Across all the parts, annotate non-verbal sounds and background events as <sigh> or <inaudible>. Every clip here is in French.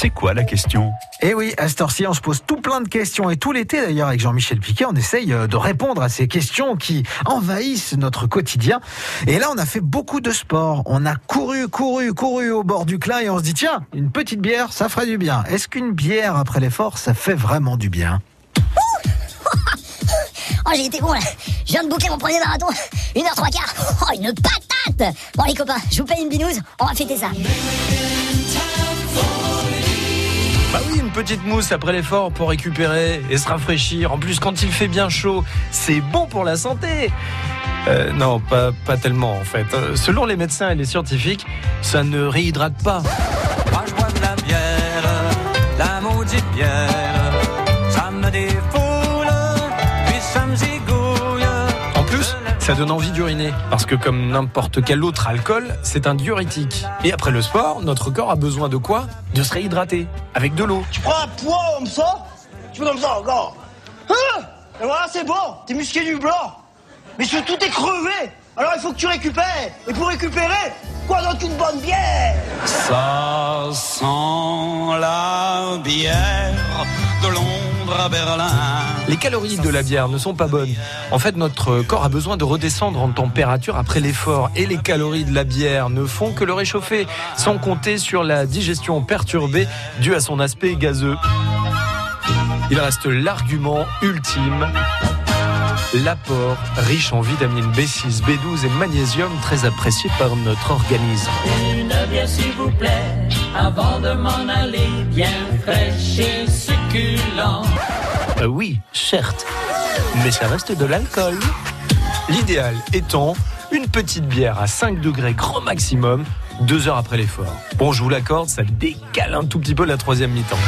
C'est quoi la question? Eh oui, à cette heure-ci, on se pose tout plein de questions. Et tout l'été, d'ailleurs, avec Jean-Michel Piquet, on essaye euh, de répondre à ces questions qui envahissent notre quotidien. Et là, on a fait beaucoup de sport. On a couru, couru, couru au bord du Clin et on se dit, tiens, une petite bière, ça ferait du bien. Est-ce qu'une bière après l'effort, ça fait vraiment du bien? <laughs> Oh, j'ai été bon là. Je viens de boucler mon premier marathon. 1h3 quart. Oh, une patate Bon, les copains, je vous paye une binouse. On va fêter ça. Bah oui, une petite mousse après l'effort pour récupérer et se rafraîchir. En plus, quand il fait bien chaud, c'est bon pour la santé. Euh, non, pas, pas tellement en fait. Euh, Selon les médecins et les scientifiques, ça ne réhydrate pas. Ça donne envie d'uriner. Parce que comme n'importe quel autre alcool, c'est un diurétique. Et après le sport, notre corps a besoin de quoi? De se réhydrater. Avec de l'eau. Tu prends un poids comme ça? Tu fais comme ça encore Hein? Et voilà, c'est bon, t'es musqué du blanc. Mais surtout, t'es crevé. Alors il faut que tu récupères. Et pour récupérer, quoi donc une bonne bière? Ça sent la bière de Londres à Berlin. Les calories de la bière ne sont pas bonnes. En fait, notre corps a besoin de redescendre en température après l'effort. Et les calories de la bière ne font que le réchauffer, sans compter sur la digestion perturbée due à son aspect gazeux. Il reste l'argument ultime. L'apport riche en vitamines B6, B12 et magnésium très apprécié par notre organisme. Une bière s'il vous plaît, avant de m'en aller, bien fraîche et succulent. Euh, oui, certes, mais ça reste de l'alcool. L'idéal étant une petite bière à 5 degrés grand maximum, deux heures après l'effort. Bon, je vous l'accorde, ça décale un tout petit peu la troisième mi-temps.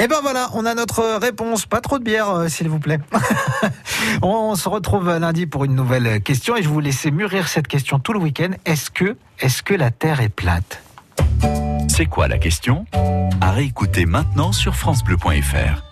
Eh ben voilà, on a notre réponse. Pas trop de bière, euh, s'il vous plaît. <laughs> on se retrouve lundi pour une nouvelle question et je vous laisser mûrir cette question tout le week-end. Est-ce que, est-ce que la Terre est plate? C'est quoi la question? À réécouter maintenant sur FranceBleu.fr.